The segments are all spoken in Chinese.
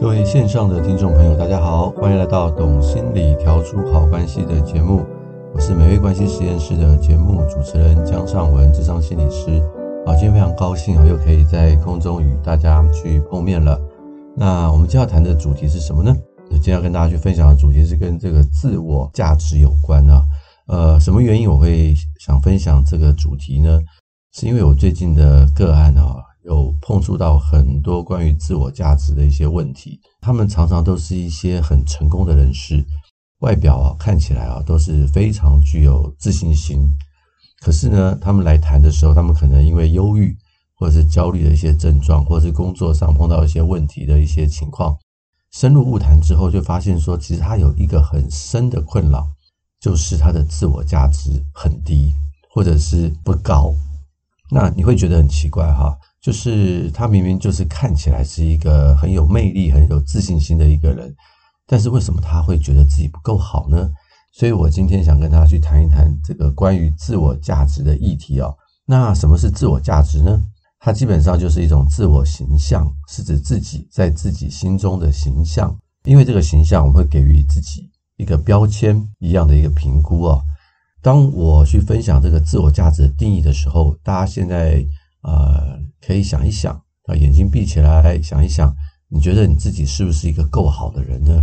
各位线上的听众朋友，大家好，欢迎来到《懂心理调出好关系》的节目。我是美味关系实验室的节目主持人江尚文，智商心理师。啊，今天非常高兴啊，又可以在空中与大家去碰面了。那我们今天要谈的主题是什么呢？今天要跟大家去分享的主题是跟这个自我价值有关啊。呃，什么原因我会想分享这个主题呢？是因为我最近的个案啊。有碰触到很多关于自我价值的一些问题，他们常常都是一些很成功的人士，外表啊看起来啊都是非常具有自信心。可是呢，他们来谈的时候，他们可能因为忧郁或者是焦虑的一些症状，或者是工作上碰到一些问题的一些情况，深入晤谈之后，就发现说，其实他有一个很深的困扰，就是他的自我价值很低，或者是不高。那你会觉得很奇怪哈？就是他明明就是看起来是一个很有魅力、很有自信心的一个人，但是为什么他会觉得自己不够好呢？所以我今天想跟大家去谈一谈这个关于自我价值的议题哦。那什么是自我价值呢？它基本上就是一种自我形象，是指自己在自己心中的形象。因为这个形象，我们会给予自己一个标签一样的一个评估哦。当我去分享这个自我价值的定义的时候，大家现在。呃，可以想一想啊，眼睛闭起来想一想，你觉得你自己是不是一个够好的人呢？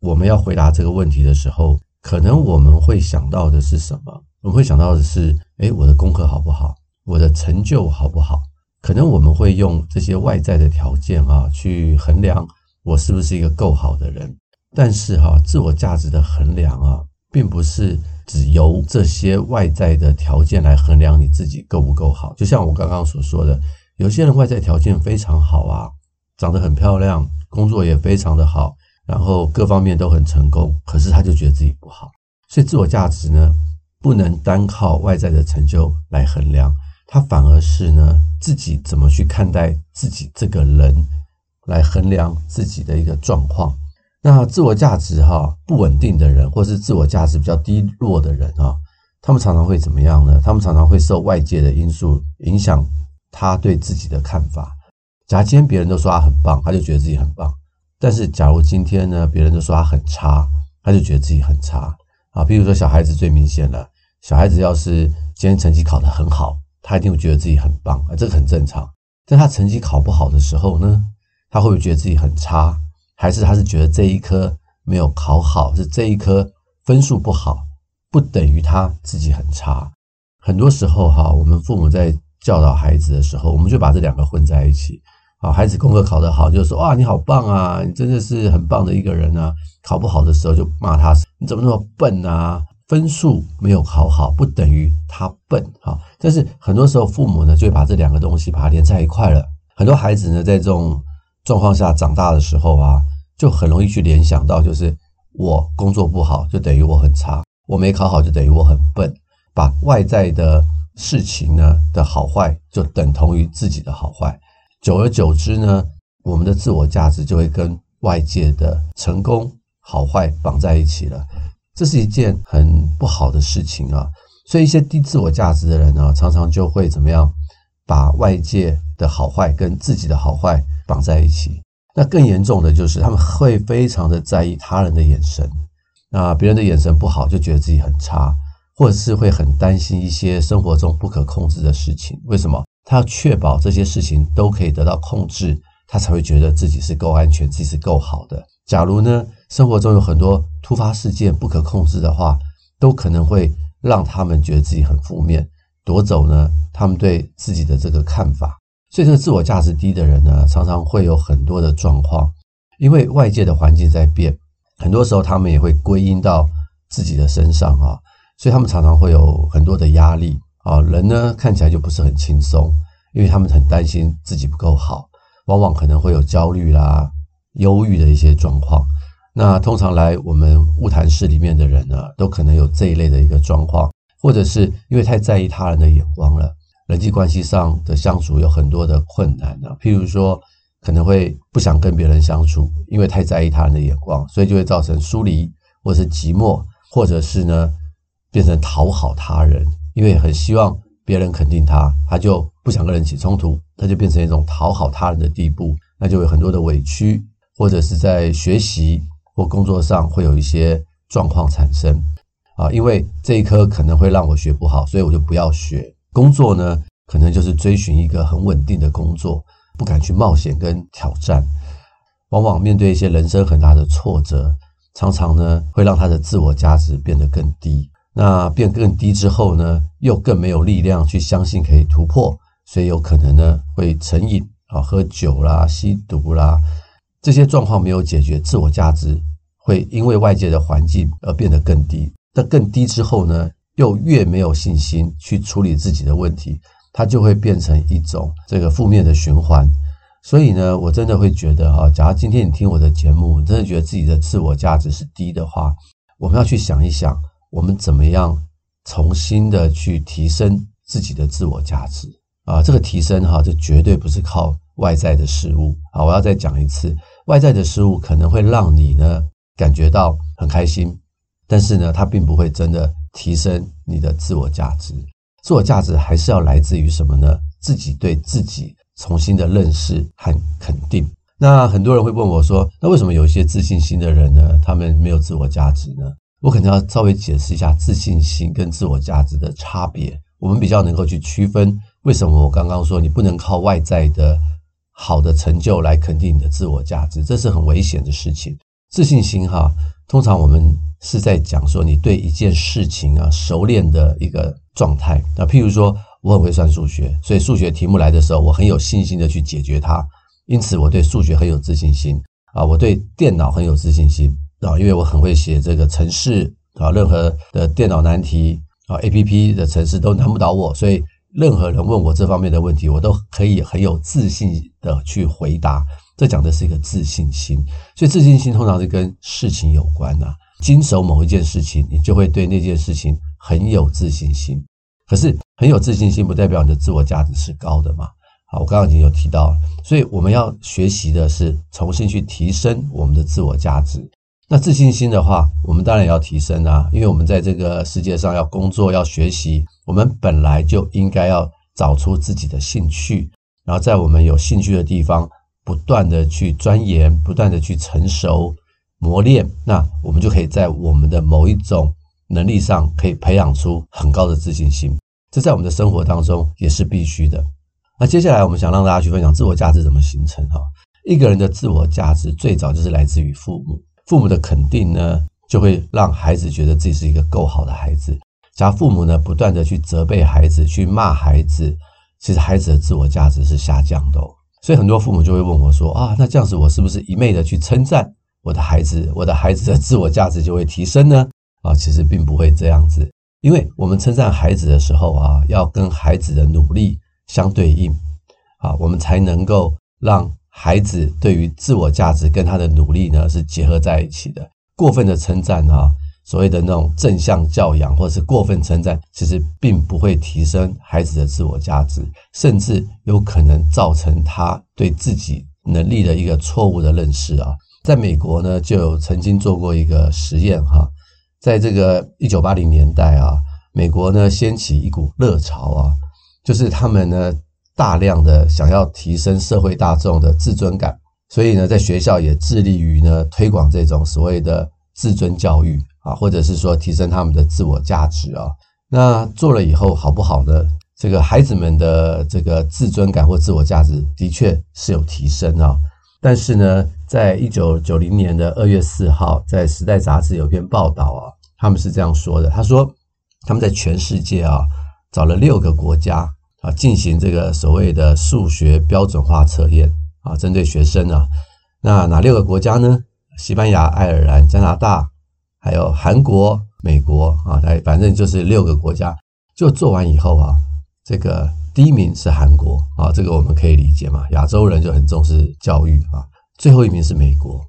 我们要回答这个问题的时候，可能我们会想到的是什么？我们会想到的是，诶，我的功课好不好？我的成就好不好？可能我们会用这些外在的条件啊，去衡量我是不是一个够好的人。但是哈，自我价值的衡量啊，并不是。只由这些外在的条件来衡量你自己够不够好，就像我刚刚所说的，有些人外在条件非常好啊，长得很漂亮，工作也非常的好，然后各方面都很成功，可是他就觉得自己不好。所以自我价值呢，不能单靠外在的成就来衡量，他反而是呢，自己怎么去看待自己这个人来衡量自己的一个状况。那自我价值哈不稳定的人，或是自我价值比较低落的人啊，他们常常会怎么样呢？他们常常会受外界的因素影响，他对自己的看法。假如今天别人都说他很棒，他就觉得自己很棒；但是假如今天呢，别人都说他很差，他就觉得自己很差啊。比如说小孩子最明显了，小孩子要是今天成绩考得很好，他一定会觉得自己很棒啊，这个很正常。但他成绩考不好的时候呢，他会不会觉得自己很差？还是他是觉得这一科没有考好，是这一科分数不好，不等于他自己很差。很多时候哈，我们父母在教导孩子的时候，我们就把这两个混在一起。啊，孩子功课考得好，就说哇，你好棒啊，你真的是很棒的一个人啊。考不好的时候就骂他，你怎么那么笨啊？分数没有考好，不等于他笨哈。但是很多时候父母呢，就会把这两个东西把它连在一块了。很多孩子呢，在这种状况下长大的时候啊，就很容易去联想到，就是我工作不好，就等于我很差；我没考好，就等于我很笨。把外在的事情呢的好坏，就等同于自己的好坏。久而久之呢，我们的自我价值就会跟外界的成功好坏绑在一起了。这是一件很不好的事情啊。所以一些低自我价值的人呢，常常就会怎么样？把外界的好坏跟自己的好坏绑在一起，那更严重的就是他们会非常的在意他人的眼神，那别人的眼神不好就觉得自己很差，或者是会很担心一些生活中不可控制的事情。为什么？他要确保这些事情都可以得到控制，他才会觉得自己是够安全，自己是够好的。假如呢，生活中有很多突发事件不可控制的话，都可能会让他们觉得自己很负面。夺走呢，他们对自己的这个看法，所以这个自我价值低的人呢，常常会有很多的状况，因为外界的环境在变，很多时候他们也会归因到自己的身上啊，所以他们常常会有很多的压力啊，人呢看起来就不是很轻松，因为他们很担心自己不够好，往往可能会有焦虑啦、忧郁的一些状况。那通常来我们晤谈室里面的人呢，都可能有这一类的一个状况。或者是因为太在意他人的眼光了，人际关系上的相处有很多的困难呢。譬如说，可能会不想跟别人相处，因为太在意他人的眼光，所以就会造成疏离，或者是寂寞，或者是呢变成讨好他人，因为很希望别人肯定他，他就不想跟人起冲突，他就变成一种讨好他人的地步，那就有很多的委屈，或者是在学习或工作上会有一些状况产生啊，因为这一科可能会让我学不好，所以我就不要学。工作呢，可能就是追寻一个很稳定的工作，不敢去冒险跟挑战，往往面对一些人生很大的挫折，常常呢会让他的自我价值变得更低。那变更低之后呢，又更没有力量去相信可以突破，所以有可能呢会成瘾啊，喝酒啦、吸毒啦，这些状况没有解决，自我价值会因为外界的环境而变得更低。那更低之后呢，又越没有信心去处理自己的问题，它就会变成一种这个负面的循环。所以呢，我真的会觉得哈，假如今天你听我的节目，真的觉得自己的自我价值是低的话，我们要去想一想。我们怎么样重新的去提升自己的自我价值啊？这个提升哈，这绝对不是靠外在的事物啊！我要再讲一次，外在的事物可能会让你呢感觉到很开心，但是呢，它并不会真的提升你的自我价值。自我价值还是要来自于什么呢？自己对自己重新的认识和肯定。那很多人会问我说，那为什么有一些自信心的人呢，他们没有自我价值呢？我可能要稍微解释一下自信心跟自我价值的差别，我们比较能够去区分为什么我刚刚说你不能靠外在的好的成就来肯定你的自我价值，这是很危险的事情。自信心哈，通常我们是在讲说你对一件事情啊熟练的一个状态。那譬如说我很会算数学，所以数学题目来的时候我很有信心的去解决它，因此我对数学很有自信心啊，我对电脑很有自信心。啊，因为我很会写这个程式啊，任何的电脑难题啊，APP 的程式都难不倒我，所以任何人问我这方面的问题，我都可以很有自信的去回答。这讲的是一个自信心，所以自信心通常是跟事情有关呐。经手某一件事情，你就会对那件事情很有自信心。可是很有自信心不代表你的自我价值是高的嘛？好，我刚刚已经有提到了，所以我们要学习的是重新去提升我们的自我价值。那自信心的话，我们当然也要提升啊，因为我们在这个世界上要工作、要学习，我们本来就应该要找出自己的兴趣，然后在我们有兴趣的地方不断的去钻研、不断的去成熟、磨练，那我们就可以在我们的某一种能力上可以培养出很高的自信心。这在我们的生活当中也是必须的。那接下来我们想让大家去分享自我价值怎么形成哈？一个人的自我价值最早就是来自于父母。父母的肯定呢，就会让孩子觉得自己是一个够好的孩子。假如父母呢不断的去责备孩子、去骂孩子，其实孩子的自我价值是下降的。所以很多父母就会问我说：“啊，那这样子我是不是一昧的去称赞我的孩子，我的孩子的自我价值就会提升呢？”啊，其实并不会这样子，因为我们称赞孩子的时候啊，要跟孩子的努力相对应啊，我们才能够让。孩子对于自我价值跟他的努力呢是结合在一起的。过分的称赞啊，所谓的那种正向教养，或者是过分称赞，其实并不会提升孩子的自我价值，甚至有可能造成他对自己能力的一个错误的认识啊。在美国呢，就有曾经做过一个实验哈，在这个一九八零年代啊，美国呢掀起一股热潮啊，就是他们呢。大量的想要提升社会大众的自尊感，所以呢，在学校也致力于呢推广这种所谓的自尊教育啊，或者是说提升他们的自我价值啊。那做了以后好不好呢？这个孩子们的这个自尊感或自我价值的确是有提升啊。但是呢，在一九九零年的二月四号，在《时代》杂志有篇报道啊，他们是这样说的：他说他们在全世界啊找了六个国家。啊，进行这个所谓的数学标准化测验啊，针对学生啊，那哪六个国家呢？西班牙、爱尔兰、加拿大，还有韩国、美国啊，来反正就是六个国家。就做完以后啊，这个第一名是韩国啊，这个我们可以理解嘛，亚洲人就很重视教育啊。最后一名是美国，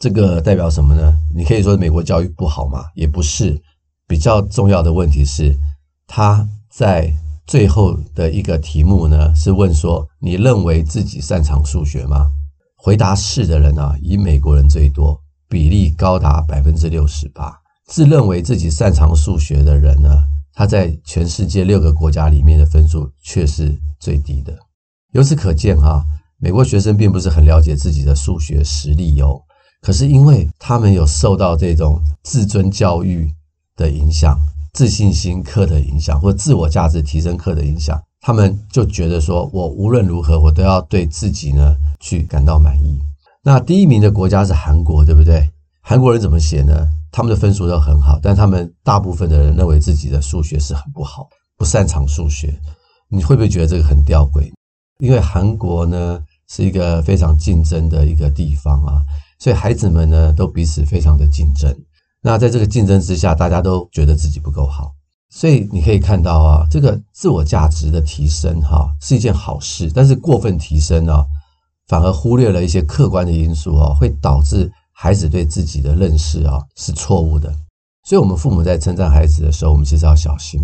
这个代表什么呢？你可以说美国教育不好嘛，也不是。比较重要的问题是，他在。最后的一个题目呢，是问说：你认为自己擅长数学吗？回答是的人啊，以美国人最多，比例高达百分之六十八。自认为自己擅长数学的人呢，他在全世界六个国家里面的分数却是最低的。由此可见哈，美国学生并不是很了解自己的数学实力哦，可是因为他们有受到这种自尊教育的影响、自信心课的影响，或自我价值提升课的影响，他们就觉得说，我无论如何，我都要对自己呢去感到满意。那第一名的国家是韩国，对不对？韩国人怎么写呢？他们的分数都很好，但他们大部分的人认为自己的数学是很不好，不擅长数学。你会不会觉得这个很吊诡？因为韩国呢是一个非常竞争的一个地方啊，所以孩子们呢都彼此非常的竞争。那在这个竞争之下，大家都觉得自己不够好，所以你可以看到啊，这个自我价值的提升哈是一件好事，但是过分提升呢，反而忽略了一些客观的因素啊，会导致。孩子对自己的认识啊是错误的，所以，我们父母在称赞孩子的时候，我们其实要小心，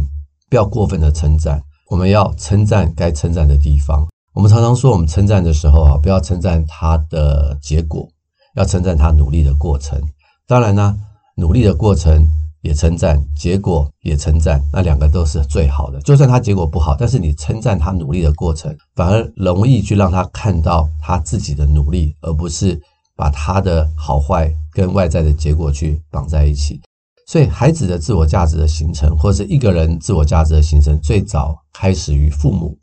不要过分的称赞。我们要称赞该称赞的地方。我们常常说，我们称赞的时候啊，不要称赞他的结果，要称赞他努力的过程。当然呢，努力的过程也称赞，结果也称赞，那两个都是最好的。就算他结果不好，但是你称赞他努力的过程，反而容易去让他看到他自己的努力，而不是。把他的好坏跟外在的结果去绑在一起，所以孩子的自我价值的形成，或是一个人自我价值的形成，最早开始于父母，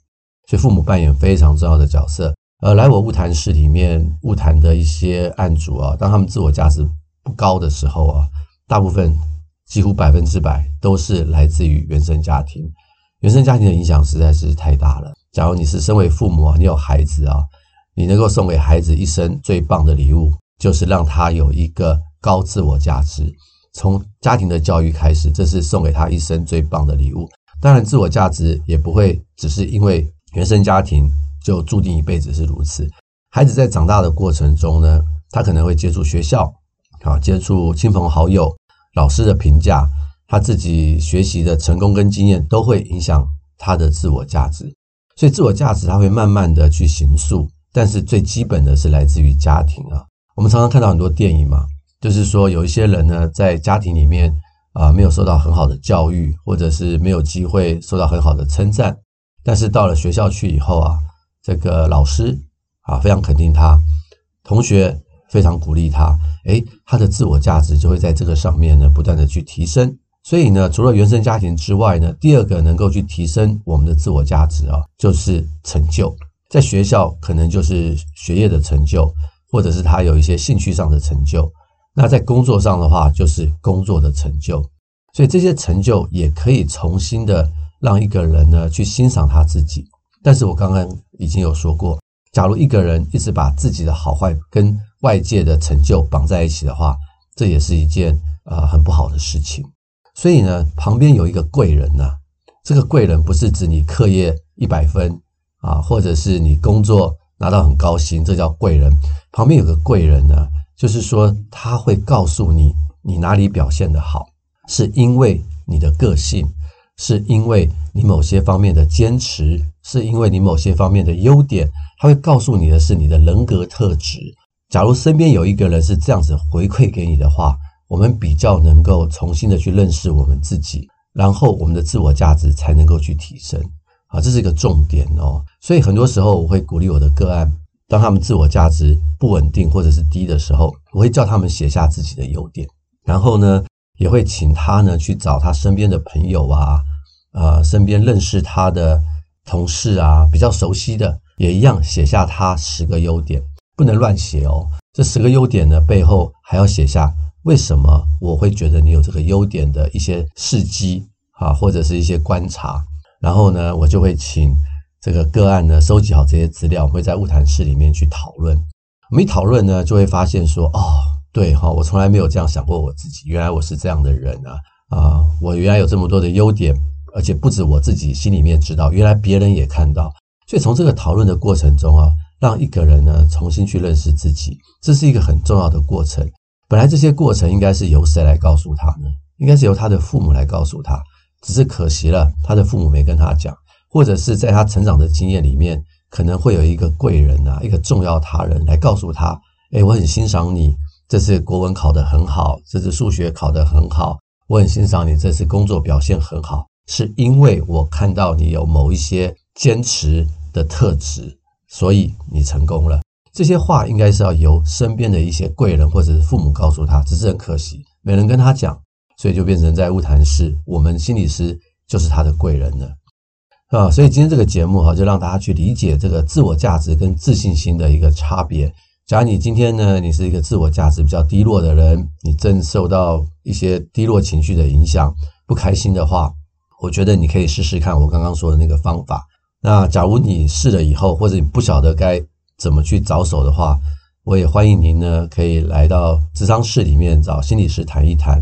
所以父母扮演非常重要的角色。呃来我物谈室里面物谈的一些案主啊，当他们自我价值不高的时候啊，大部分几乎百分之百都是来自于原生家庭，原生家庭的影响实在是太大了。假如你是身为父母啊，你有孩子啊。你能够送给孩子一生最棒的礼物，就是让他有一个高自我价值。从家庭的教育开始，这是送给他一生最棒的礼物。当然，自我价值也不会只是因为原生家庭就注定一辈子是如此。孩子在长大的过程中呢，他可能会接触学校，啊，接触亲朋好友、老师的评价，他自己学习的成功跟经验都会影响他的自我价值。所以，自我价值他会慢慢的去形塑。但是最基本的是来自于家庭啊，我们常常看到很多电影嘛，就是说有一些人呢，在家庭里面啊，没有受到很好的教育，或者是没有机会受到很好的称赞，但是到了学校去以后啊，这个老师啊非常肯定他，同学非常鼓励他，诶，他的自我价值就会在这个上面呢不断的去提升。所以呢，除了原生家庭之外呢，第二个能够去提升我们的自我价值啊，就是成就。在学校可能就是学业的成就，或者是他有一些兴趣上的成就。那在工作上的话，就是工作的成就。所以这些成就也可以重新的让一个人呢去欣赏他自己。但是我刚刚已经有说过，假如一个人一直把自己的好坏跟外界的成就绑在一起的话，这也是一件呃很不好的事情。所以呢，旁边有一个贵人呐，这个贵人不是指你课业一百分。啊，或者是你工作拿到很高薪，这叫贵人。旁边有个贵人呢，就是说他会告诉你，你哪里表现得好，是因为你的个性，是因为你某些方面的坚持，是因为你某些方面的优点。他会告诉你的是你的人格特质。假如身边有一个人是这样子回馈给你的话，我们比较能够重新的去认识我们自己，然后我们的自我价值才能够去提升。啊，这是一个重点哦，所以很多时候我会鼓励我的个案，当他们自我价值不稳定或者是低的时候，我会叫他们写下自己的优点，然后呢，也会请他呢去找他身边的朋友啊，呃，身边认识他的同事啊，比较熟悉的，也一样写下他十个优点，不能乱写哦。这十个优点呢，背后还要写下为什么我会觉得你有这个优点的一些事迹啊，或者是一些观察。然后呢，我就会请这个个案呢收集好这些资料，会在物谈室里面去讨论。我们一讨论呢，就会发现说，哦，对哈，我从来没有这样想过我自己，原来我是这样的人啊啊！我原来有这么多的优点，而且不止我自己心里面知道，原来别人也看到。所以从这个讨论的过程中啊，让一个人呢重新去认识自己，这是一个很重要的过程。本来这些过程应该是由谁来告诉他呢？应该是由他的父母来告诉他。只是可惜了，他的父母没跟他讲，或者是在他成长的经验里面，可能会有一个贵人啊，一个重要他人来告诉他：“诶，我很欣赏你，这次国文考得很好，这次数学考得很好，我很欣赏你这次工作表现很好，是因为我看到你有某一些坚持的特质，所以你成功了。这些话应该是要由身边的一些贵人或者是父母告诉他，只是很可惜没人跟他讲，所以就变成在晤谈室，我们心理师就是他的贵人了啊。所以今天这个节目哈，就让大家去理解这个自我价值跟自信心的一个差别。假如你今天呢，你是一个自我价值比较低落的人，你正受到一些低落情绪的影响，不开心的话，我觉得你可以试试看我刚刚说的那个方法。那假如你试了以后，或者你不晓得该怎么去着手的话，我也欢迎您呢，可以来到智商室里面找心理师谈一谈。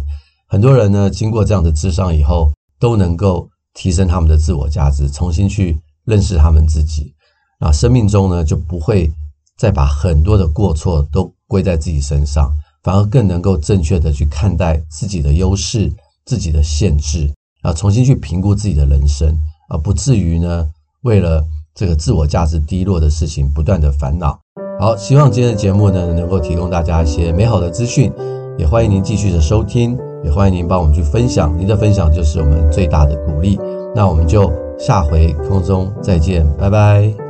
很多人呢，经过这样的智商以后，都能够提升他们的自我价值，重新去认识他们自己。那生命中呢，就不会再把很多的过错都归在自己身上，反而更能够正确的去看待自己的优势、自己的限制，啊，重新去评估自己的人生，而不至于呢，为了这个自我价值低落的事情，不断的烦恼。好，希望今天的节目呢，能够提供大家一些美好的资讯，也欢迎您继续的收听，也欢迎您帮我们去分享，您的分享就是我们最大的鼓励。那我们就下回空中再见，拜拜。